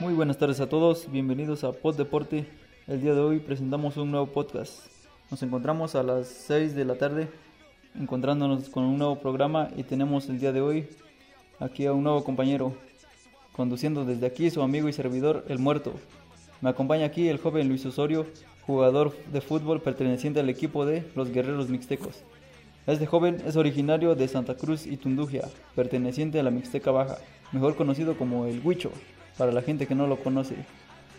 Muy buenas tardes a todos, bienvenidos a Pod Deporte. El día de hoy presentamos un nuevo podcast. Nos encontramos a las 6 de la tarde encontrándonos con un nuevo programa y tenemos el día de hoy aquí a un nuevo compañero conduciendo desde aquí su amigo y servidor El Muerto. Me acompaña aquí el joven Luis Osorio, jugador de fútbol perteneciente al equipo de los Guerreros Mixtecos. Este joven es originario de Santa Cruz y Tundugia, perteneciente a la Mixteca Baja, mejor conocido como el Huicho, para la gente que no lo conoce.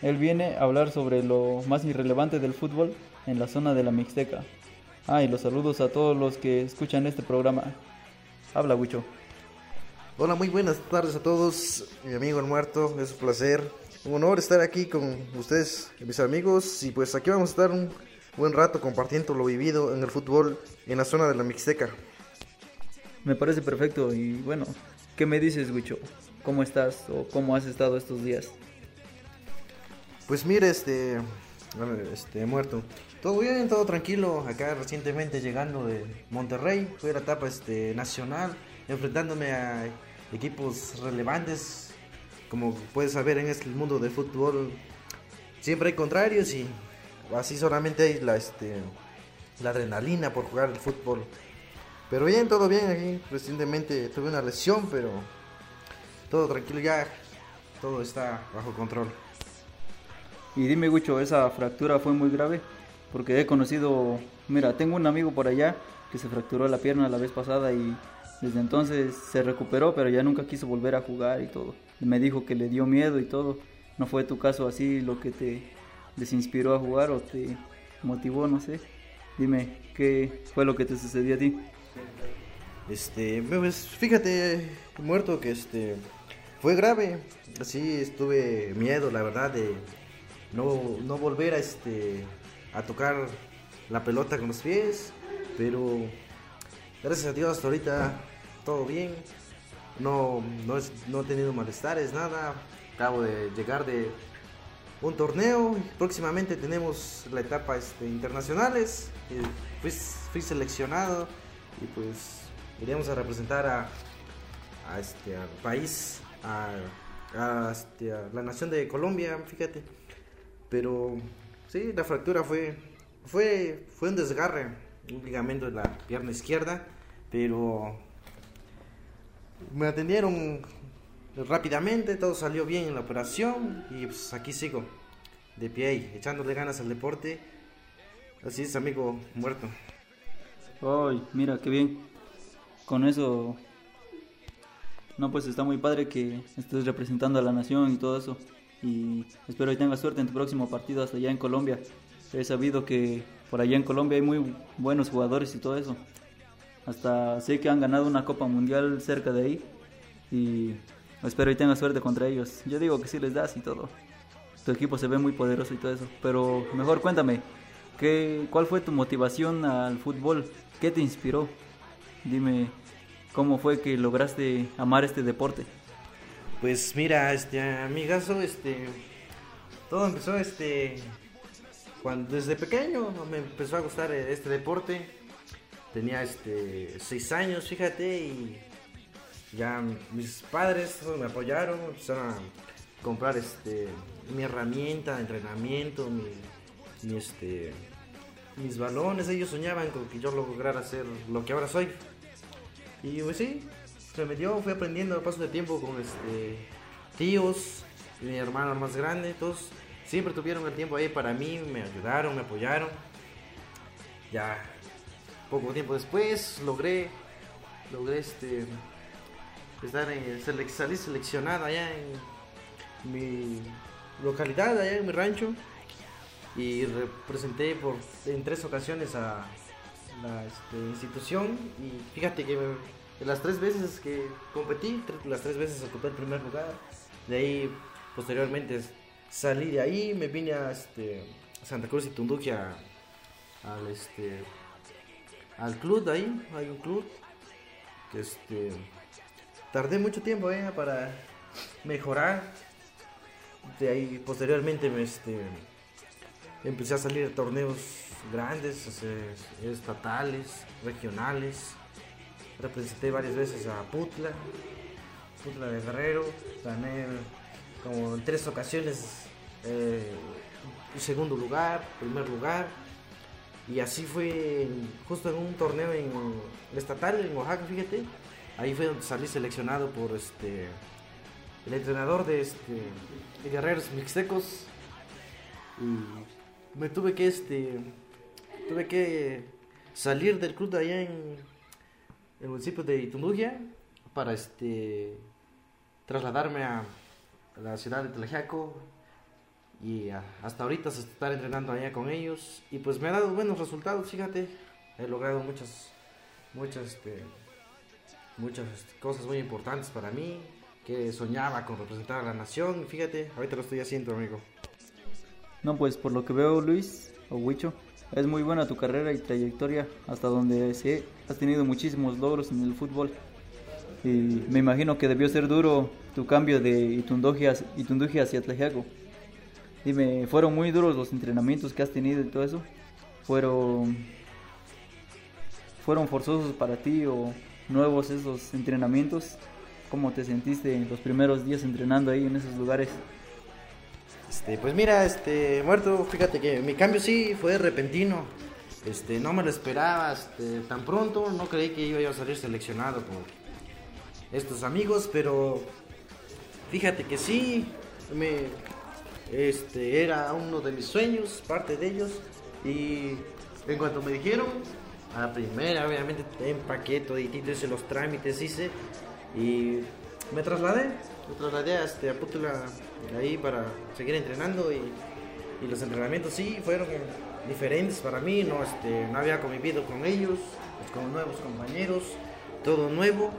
Él viene a hablar sobre lo más irrelevante del fútbol en la zona de la Mixteca. Ah, y los saludos a todos los que escuchan este programa. Habla, Huicho. Hola, muy buenas tardes a todos, mi amigo el muerto, es un placer, un honor estar aquí con ustedes, mis amigos, y pues aquí vamos a estar un buen rato compartiendo lo vivido en el fútbol en la zona de la Mixteca. Me parece perfecto y bueno, ¿qué me dices, Huicho? ¿Cómo estás o cómo has estado estos días? Pues mire, este, este muerto, todo bien, todo tranquilo, acá recientemente llegando de Monterrey, fue la etapa este, nacional, enfrentándome a equipos relevantes, como puedes saber en este mundo del fútbol, siempre hay contrarios y así solamente hay la, este, la adrenalina por jugar el fútbol. Pero bien, todo bien aquí. Recientemente tuve una lesión, pero todo tranquilo ya. Todo está bajo control. Y dime, Gucho, ¿esa fractura fue muy grave? Porque he conocido, mira, tengo un amigo por allá que se fracturó la pierna la vez pasada y desde entonces se recuperó, pero ya nunca quiso volver a jugar y todo. Me dijo que le dio miedo y todo. ¿No fue tu caso así lo que te desinspiró a jugar o te motivó, no sé? Dime, ¿qué fue lo que te sucedió a ti? Este, pues fíjate, muerto que este fue grave. Así estuve miedo, la verdad, de no, no volver a este a tocar la pelota con los pies, pero gracias a Dios hasta ahorita todo bien. No, no, es, no he tenido malestares, nada. Acabo de llegar de un torneo. Próximamente tenemos la etapa este, internacionales. Fui, fui, seleccionado y pues iremos a representar a, a este al país, este, a, la nación de Colombia, fíjate. Pero sí, la fractura fue, fue, fue un desgarre, un ligamento de la pierna izquierda, pero me atendieron rápidamente, todo salió bien en la operación y pues aquí sigo, de pie echándole ganas al deporte. Así es, amigo muerto. Ay, mira, qué bien. Con eso... No, pues está muy padre que estés representando a la nación y todo eso. Y espero que tengas suerte en tu próximo partido hasta allá en Colombia. He sabido que por allá en Colombia hay muy buenos jugadores y todo eso. Hasta sé que han ganado una Copa Mundial cerca de ahí. Y espero que tengas suerte contra ellos. Yo digo que sí les das y todo. Tu equipo se ve muy poderoso y todo eso. Pero mejor cuéntame, ¿qué, ¿cuál fue tu motivación al fútbol? ¿Qué te inspiró? Dime, ¿cómo fue que lograste amar este deporte? Pues mira, este amigazo, este todo empezó este cuando desde pequeño me empezó a gustar este deporte. Tenía este seis años, fíjate, y ya mis padres me apoyaron, empezaron a comprar este mi herramienta de entrenamiento, mi, este mis balones, ellos soñaban con que yo lograra hacer lo que ahora soy. Y pues sí, se me dio, fui aprendiendo a paso de tiempo con este tíos, mi hermano más grande, todos siempre tuvieron el tiempo ahí para mí, me ayudaron, me apoyaron. Ya poco tiempo después logré logré este estar en salir seleccionado allá en mi localidad, allá en mi rancho y representé por en tres ocasiones a la este, institución y fíjate que las tres veces que competí, las tres veces ocupé el primer lugar. De ahí, posteriormente, salí de ahí, me vine a este, Santa Cruz y Tunduquia al, este, al club de ahí. Hay un club que este, tardé mucho tiempo eh, para mejorar. De ahí, posteriormente, me, este, empecé a salir a torneos grandes, estatales, regionales representé varias veces a Putla, Putla de Guerrero, gané como en tres ocasiones eh, segundo lugar, primer lugar. Y así fue justo en un torneo en, estatal en Oaxaca, fíjate. Ahí fue donde salí seleccionado por este el entrenador de este de Guerreros Mixtecos. Y me tuve que este tuve que salir del club de allá en el municipio de Itundugia para este trasladarme a la ciudad de Tlajaco y hasta ahorita se está entrenando allá con ellos. Y pues me ha dado buenos resultados, fíjate, he logrado muchas muchas este, muchas este, cosas muy importantes para mí que soñaba con representar a la nación, fíjate, ahorita lo estoy haciendo, amigo. No, pues por lo que veo, Luis o Huicho, es muy buena tu carrera y trayectoria hasta donde sí, has tenido muchísimos logros en el fútbol. Y me imagino que debió ser duro tu cambio de Itunduji hacia Tlajiaco. Dime, ¿fueron muy duros los entrenamientos que has tenido y todo eso? ¿Fueron, ¿Fueron forzosos para ti o nuevos esos entrenamientos? ¿Cómo te sentiste en los primeros días entrenando ahí en esos lugares? Este, pues mira, este, muerto, fíjate que mi cambio sí fue repentino. Este, no me lo esperaba este, tan pronto, no creí que iba a salir seleccionado por estos amigos, pero fíjate que sí, me, este, era uno de mis sueños, parte de ellos, y en cuanto me dijeron, a primera, obviamente, empaqué y hice los trámites, hice, y me trasladé, me trasladé a, este, a Pútula ahí para seguir entrenando y, y, los entrenamientos sí fueron diferentes para mí, no, este, no había convivido con ellos, pues, con nuevos compañeros, todo nuevo.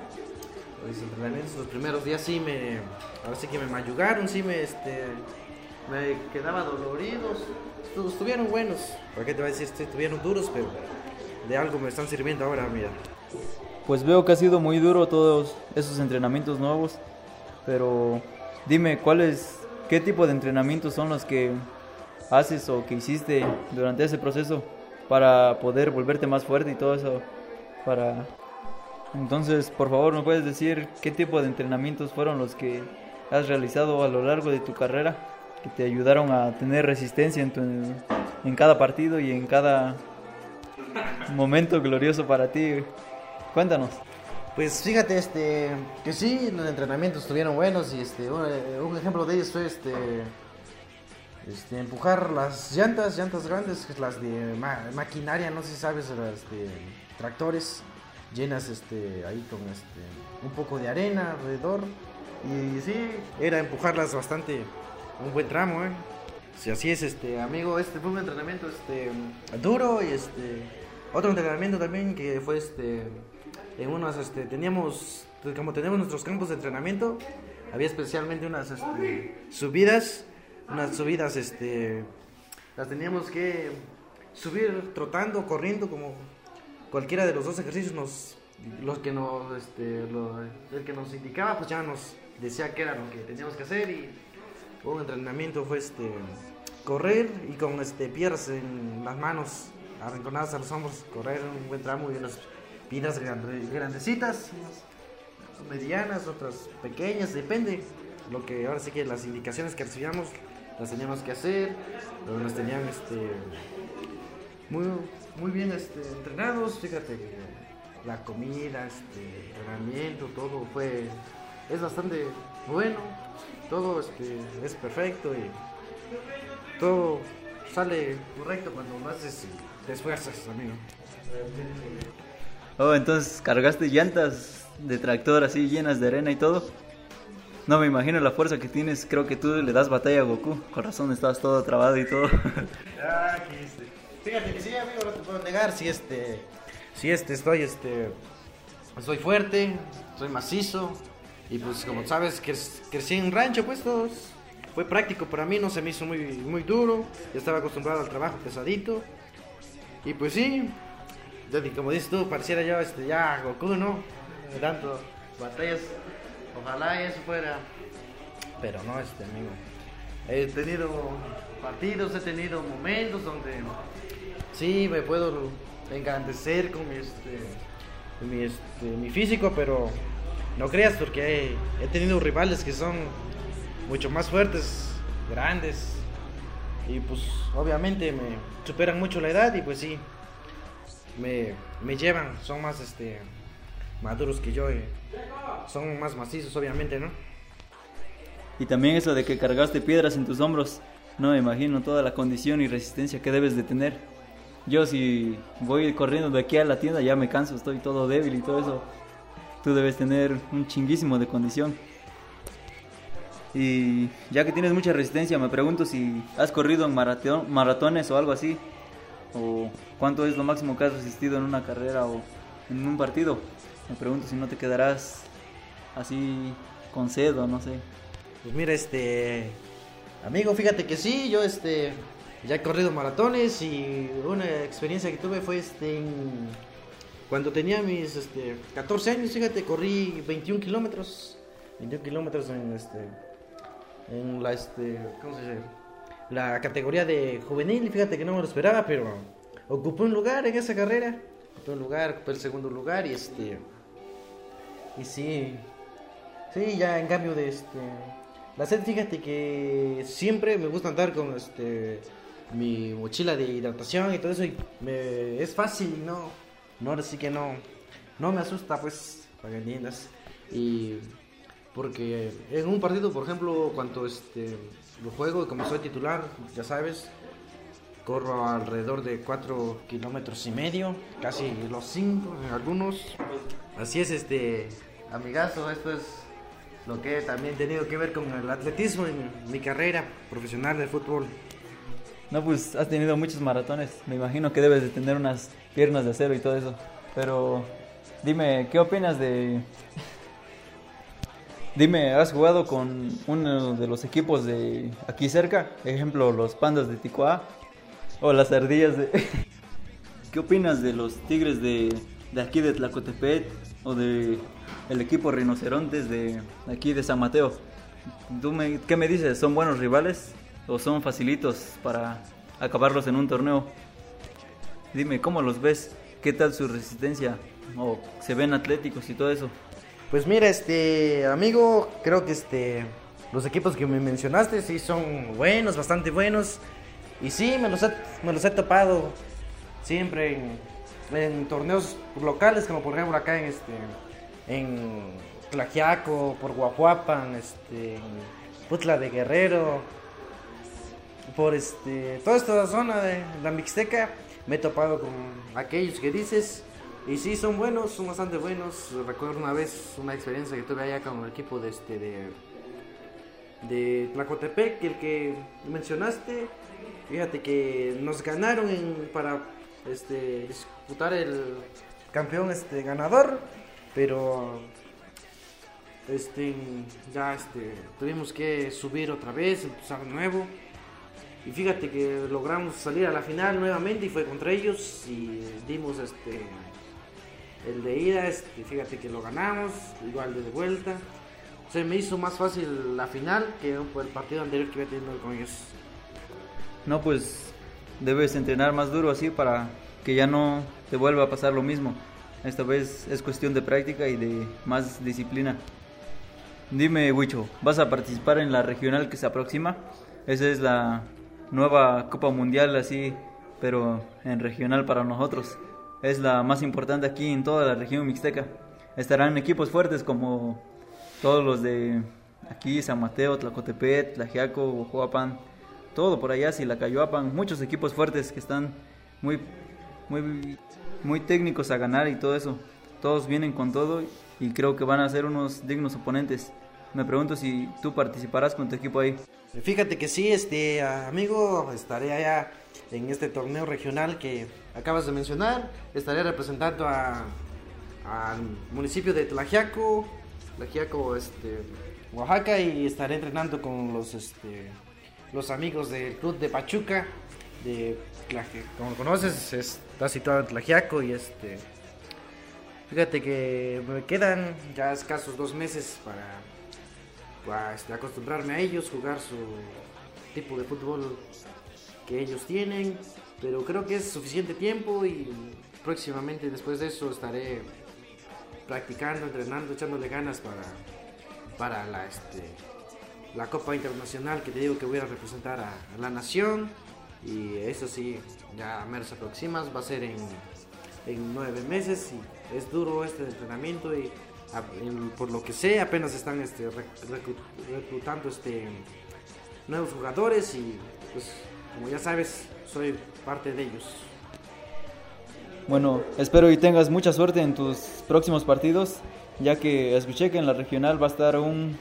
Los entrenamientos los primeros días sí me, ahora sí que me mayugaron, sí me, este, me quedaba doloridos, estuvieron buenos, ¿para qué te voy a decir? Estuvieron duros, pero de algo me están sirviendo ahora, mira. Pues veo que ha sido muy duro todos esos entrenamientos nuevos, pero dime, ¿cuáles, qué tipo de entrenamientos son los que haces o que hiciste durante ese proceso para poder volverte más fuerte y todo eso? Para entonces, por favor, ¿me puedes decir qué tipo de entrenamientos fueron los que has realizado a lo largo de tu carrera que te ayudaron a tener resistencia en, tu, en cada partido y en cada momento glorioso para ti? Cuéntanos. Pues fíjate, este, que sí, los entrenamientos estuvieron buenos y este, un, ejemplo de ellos fue este, este, empujar las llantas, llantas grandes, las de maquinaria, no sé si sabes, este, tractores llenas este, ahí con este, un poco de arena alrededor y sí, era empujarlas bastante, un buen tramo, ¿eh? Si así es, este, amigo, este fue un entrenamiento este, duro y este, otro entrenamiento también que fue este en unas, este, teníamos, como tenemos nuestros campos de entrenamiento, había especialmente unas este, subidas, unas subidas, este, las teníamos que subir trotando, corriendo, como cualquiera de los dos ejercicios nos, los que nos, este, el que nos indicaba, pues ya nos decía qué era lo que teníamos que hacer y un entrenamiento fue este correr y con este piernas en las manos arrinconadas a los hombros, correr un buen tramo y unas piedras grandecitas, medianas, otras pequeñas, depende. Lo que ahora sí que las indicaciones que recibíamos las teníamos que hacer, pero nos tenían este, muy, muy bien este, entrenados. Fíjate, la comida, este, entrenamiento, todo fue, es bastante bueno, todo este, es perfecto y todo sale correcto cuando lo haces te esfuerzas, amigo. Oh, entonces cargaste llantas de tractor así llenas de arena y todo. No me imagino la fuerza que tienes. Creo que tú le das batalla a Goku. Con razón estabas todo trabado y todo. ah, este. Fíjate que sí, amigo, no te puedo negar. Si este. Si este, estoy este. Soy fuerte, soy macizo. Y pues como sabes, que crecí en rancho, pues todos. Fue práctico para mí, no se me hizo muy, muy duro. Ya estaba acostumbrado al trabajo pesadito. Y pues sí, como dices tú, pareciera yo este, ya Goku, ¿no? Tanto batallas, ojalá eso fuera. Pero no, este amigo. He tenido partidos, he tenido momentos donde sí me puedo engrandecer con mi, este, mi, este, mi físico, pero no creas porque he, he, tenido rivales que son mucho más fuertes, grandes. Y pues obviamente me superan mucho la edad y pues sí, me, me llevan, son más este maduros que yo, y son más macizos obviamente, ¿no? Y también eso de que cargaste piedras en tus hombros, no me imagino toda la condición y resistencia que debes de tener. Yo si voy corriendo de aquí a la tienda ya me canso, estoy todo débil y todo eso. Tú debes tener un chinguísimo de condición. Y ya que tienes mucha resistencia, me pregunto si has corrido en maratón, maratones o algo así. O cuánto es lo máximo que has resistido en una carrera o en un partido. Me pregunto si no te quedarás así con sed o no sé. Pues mira, este amigo, fíjate que sí, yo este ya he corrido maratones y una experiencia que tuve fue este cuando tenía mis este, 14 años, fíjate, corrí 21 kilómetros, 21 kilómetros en este en la este, ¿cómo se dice? La categoría de juvenil, fíjate que no me lo esperaba, pero ocupé un lugar en esa carrera, ocupé un lugar, ocupé el segundo lugar y este y sí, sí, ya en cambio de este la sed, fíjate que siempre me gusta andar con este mi mochila de hidratación y todo eso y me, es fácil, no, no, ahora sí que no, no me asusta pues, para que entiendas. Y porque en un partido, por ejemplo, cuando este, lo juego, como soy titular, ya sabes, corro alrededor de 4 kilómetros y medio, casi los 5 en algunos. Así es, este, amigazo, esto es lo que he también tenido que ver con el atletismo en mi carrera profesional de fútbol. No, pues has tenido muchos maratones. Me imagino que debes de tener unas piernas de acero y todo eso. Pero dime, ¿qué opinas de... dime, ¿has jugado con uno de los equipos de aquí cerca? Ejemplo, los pandas de Ticoa o las ardillas de... ¿Qué opinas de los tigres de, de aquí de Tlacotepet o de el equipo rinocerontes de aquí de San Mateo? ¿Tú me, ¿Qué me dices? ¿Son buenos rivales? o son facilitos para acabarlos en un torneo. Dime, ¿cómo los ves? ¿Qué tal su resistencia? ¿O se ven atléticos y todo eso? Pues mira, este amigo, creo que este los equipos que me mencionaste sí son buenos, bastante buenos. Y sí, me los he, me los he topado siempre en, torneos locales, como por ejemplo acá en este en Tlajiaco, por Guajuapan, este, en Putla de Guerrero, por este, toda esta zona de la Mixteca me he topado con aquellos que dices y sí son buenos, son bastante buenos. Recuerdo una vez una experiencia que tuve allá con el equipo de este de de Tlacotepec, el que mencionaste. Fíjate que nos ganaron para este disputar el campeón este ganador, pero este ya este tuvimos que subir otra vez, empezar de nuevo. Y fíjate que logramos salir a la final nuevamente y fue contra ellos y dimos este el de ida, este, fíjate que lo ganamos, igual de, vuelta. Se me hizo más fácil la final que el partido anterior que había tenido con ellos. No, pues debes entrenar más duro así para que ya no te vuelva a pasar lo mismo. Esta vez es cuestión de práctica y de más disciplina. Dime, Wicho, ¿vas a participar en la regional que se aproxima? Esa es la nueva Copa Mundial así, pero en regional para nosotros. Es la más importante aquí en toda la región mixteca. Estarán equipos fuertes como todos los de aquí, San Mateo, Tlacotepet, Tlajiaco, Joapan, todo por allá, Silacayuapan, muchos equipos fuertes que están muy, muy, muy técnicos a ganar y todo eso. Todos vienen con todo y creo que van a ser unos dignos oponentes. Me pregunto si tú participarás con tu equipo ahí. Fíjate que sí, este amigo, estaré allá en este torneo regional que acabas de mencionar. Estaré representando a, al municipio de Tlajiaco, Tlajiaco, este, Oaxaca, y estaré entrenando con los, este, los amigos del club de Pachuca, de como conoces, está situado en Tlajiaco y este. Fíjate que me quedan ya escasos dos meses para este, acostumbrarme a ellos, jugar su tipo de fútbol que ellos tienen, pero creo que es suficiente tiempo y próximamente después de eso estaré practicando, entrenando, echándole ganas para, para la, este, la Copa Internacional que te digo que voy a representar a, la nación. Y eso sí, ya me se aproximas, va a ser en, en nueve meses y es duro este entrenamiento y por lo que sé apenas están este, reclutando este, nuevos jugadores y pues como ya sabes soy parte de ellos. Bueno, espero y tengas mucha suerte en tus próximos partidos, ya que escuché que en la regional va a estar un,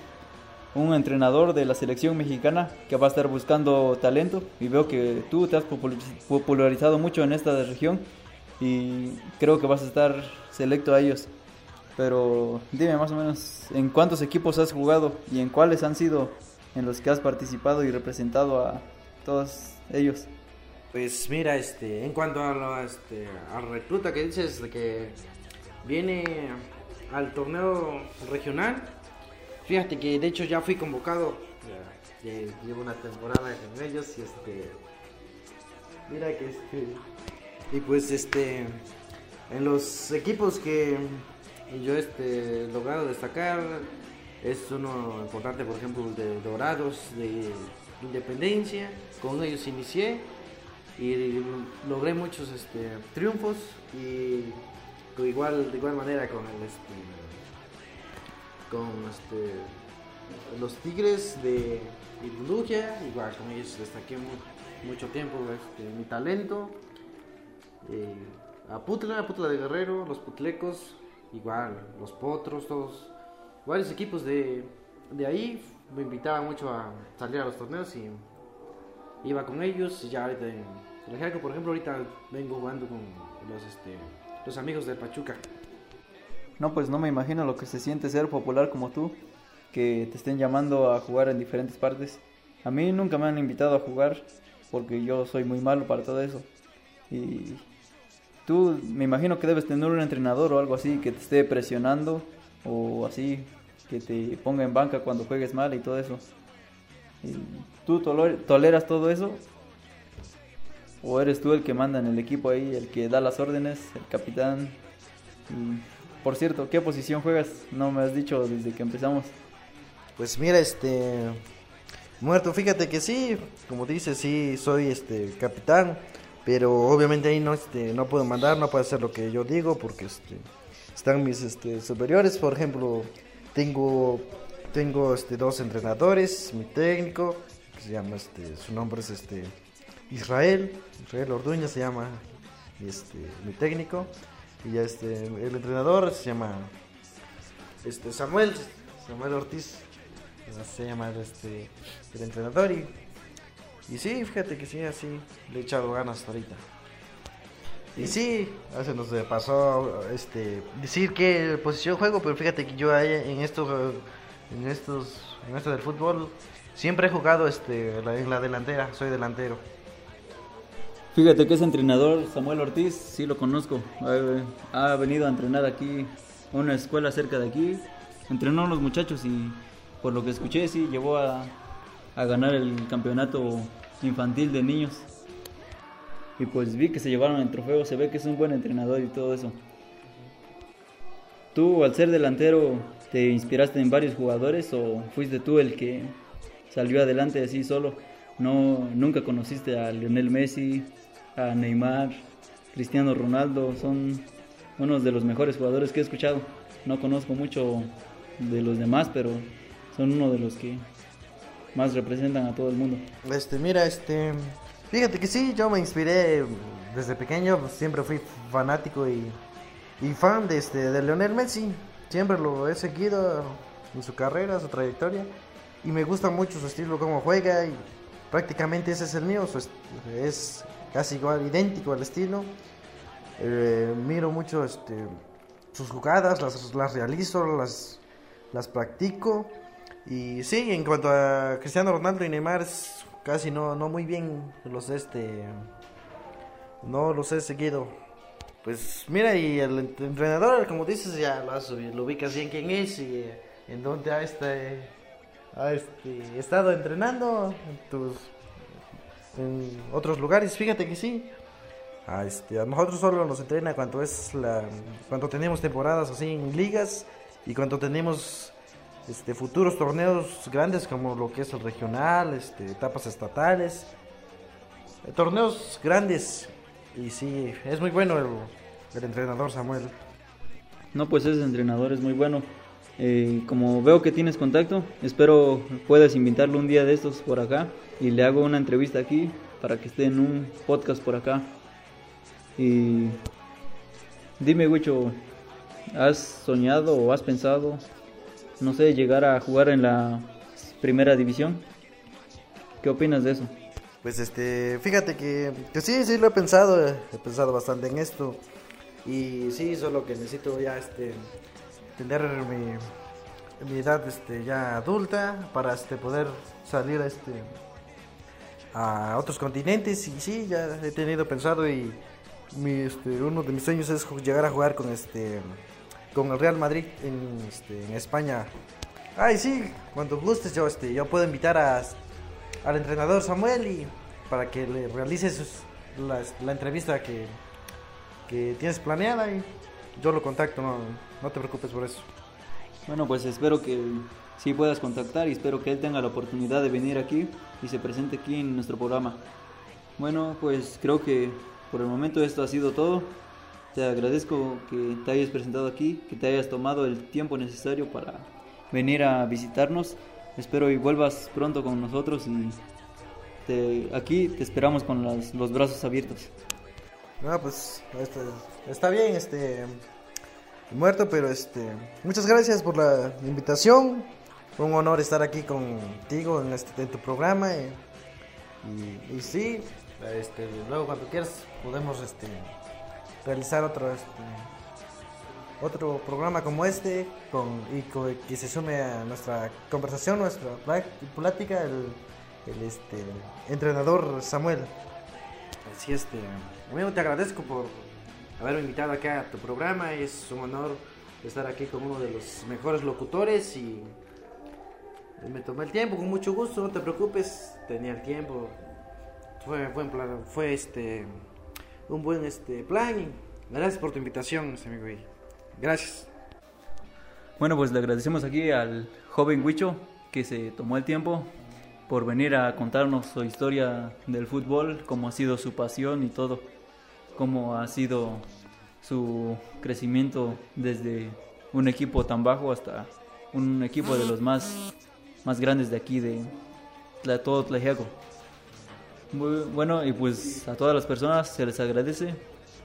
un entrenador de la selección mexicana que va a estar buscando talento y veo que tú te has popularizado mucho en esta región y creo que vas a estar selecto a ellos. Pero dime más o menos en cuántos equipos has jugado y en cuáles han sido en los que has participado y representado a todos ellos. Pues mira, este, en cuanto a la este, recluta que dices de que viene al torneo regional, fíjate que de hecho ya fui convocado, llevo una temporada con ellos y este, mira que este, y pues este, en los equipos que yo este logrado destacar es uno importante, por ejemplo, de Dorados, de Independencia, con ellos inicié y logré muchos este, triunfos y igual de igual manera con el este, con este, los Tigres de Ibuluja, igual con ellos destaqué mucho tiempo este, mi talento. Eh, a Putla, a Putla de Guerrero, los Putlecos, igual los Potros, todos varios equipos de, de ahí me invitaban mucho a salir a los torneos y iba con ellos y ya ahorita en por ejemplo, ahorita vengo jugando con los, este, los amigos de Pachuca. No, pues no me imagino lo que se siente ser popular como tú, que te estén llamando a jugar en diferentes partes. A mí nunca me han invitado a jugar porque yo soy muy malo para todo eso. Y tú me imagino que debes tener un entrenador o algo así que te esté presionando o así que te ponga en banca cuando juegues mal y todo eso. ¿Tú toleras todo eso? ¿O eres tú el que manda en el equipo ahí, el que da las órdenes, el capitán? por cierto, ¿qué posición juegas? No me has dicho desde que empezamos. Pues mira, este muerto, fíjate que sí, como dices, sí soy este capitán, pero obviamente ahí no este no puedo mandar, no puedo hacer lo que yo digo porque este están mis este superiores, por ejemplo, tengo tengo este dos entrenadores, mi técnico, que se llama este su nombre es este Israel, Israel Orduña se llama este, mi técnico. Y este el entrenador se llama este Samuel Samuel Ortiz se llama este el entrenador y, y sí fíjate que sí así le he echado ganas ahorita y sí hace nos pasó este decir qué posición juego pero fíjate que yo en esto en estos en esto del fútbol siempre he jugado este en la delantera soy delantero Fíjate que ese entrenador, Samuel Ortiz, sí lo conozco. Ha, venido a entrenar aquí, una escuela cerca de aquí. Entrenó a los muchachos y por lo que escuché, sí, llevó a, a ganar el campeonato infantil de niños. Y pues vi que se llevaron el trofeo, se ve que es un buen entrenador y todo eso. ¿Tú al ser delantero te inspiraste en varios jugadores o fuiste tú el que salió adelante así solo? No, nunca conociste a Lionel Messi, a Neymar, Cristiano Ronaldo, son unos de los mejores jugadores que he escuchado. No conozco mucho de los demás, pero son uno de los que más representan a todo el mundo. Este, mira, este, fíjate que sí, yo me inspiré desde pequeño, siempre fui fanático y, y fan de este de Lionel Messi. Siempre lo he seguido en su carrera, su trayectoria y me gusta mucho su estilo, cómo juega y prácticamente ese es el mío, es casi igual, idéntico al estilo. Eh, miro mucho este, sus jugadas, las, las realizo, las, las practico. Y sí, en cuanto a Cristiano Ronaldo y Neymar, casi no, no muy bien los este no los he seguido. Pues mira, y el entrenador, como dices, ya lo, lo ubicas bien quién es y en dónde ha, este, ha este, estado entrenando, en otros lugares. Fíjate que sí. A, este, nosotros solo nos entrena cuando es la cuando tenemos temporadas así en ligas y cuando tenemos este, futuros torneos grandes como lo que es el regional, este, etapas estatales, eh, torneos grandes. Y sí, es muy bueno el, entrenador Samuel. No, pues ese entrenador es muy bueno. Eh, como veo que tienes contacto, espero puedas invitarlo un día de estos por acá y le hago una entrevista aquí para que esté en un podcast por acá. Y dime, Wicho, ¿has soñado o has pensado, no sé, llegar a jugar en la primera división? ¿Qué opinas de eso? Pues este, fíjate que, que sí, sí lo he pensado, he pensado bastante en esto. Y sí, solo que necesito ya este tener mi, mi edad este ya adulta para este poder salir a este a otros continentes y sí, ya he tenido pensado y mi, este, uno de mis sueños es llegar a jugar con este con el Real Madrid en, este, en España. Ay, sí, cuando gustes yo este yo puedo invitar a, al entrenador Samuel para que le realices la, la entrevista que que tienes planeada y yo lo contacto, no, no te preocupes por eso. Bueno, pues espero que sí puedas contactar y espero que él tenga la oportunidad de venir aquí y se presente aquí en nuestro programa. Bueno, pues creo que por el momento esto ha sido todo. Te agradezco que te hayas presentado aquí, que te hayas tomado el tiempo necesario para venir a visitarnos. Espero y vuelvas pronto con nosotros y te, aquí te esperamos con las, los brazos abiertos. No, pues este, está bien, este muerto, pero este muchas gracias por la invitación. Fue un honor estar aquí contigo en este en tu programa y, y, sí, este, luego cuando quieras podemos este realizar otro este, otro programa como este con y que se sume a nuestra conversación, nuestra plática el, este entrenador Samuel. Así este bueno, te agradezco por haberme invitado acá a tu programa. Es un honor estar aquí con uno de los mejores locutores y me tomé el tiempo con mucho gusto. No te preocupes, tenía el tiempo. Fue, fue, fue este un buen este plan gracias por tu invitación, amigo. Gracias. Bueno, pues le agradecemos aquí al joven Huicho que se tomó el tiempo por venir a contarnos su historia del fútbol, cómo ha sido su pasión y todo cómo ha sido su crecimiento desde un equipo tan bajo hasta un equipo de los más, más grandes de aquí, de, todo Tlajeaco. Bueno, y pues a todas las personas se les agradece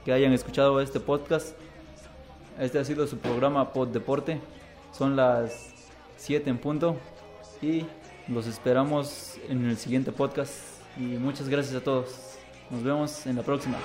que hayan escuchado este podcast. Este ha sido su programa Pod Deporte. Son las 7 en punto y los esperamos en el siguiente podcast. Y muchas gracias a todos. Nos vemos en la próxima.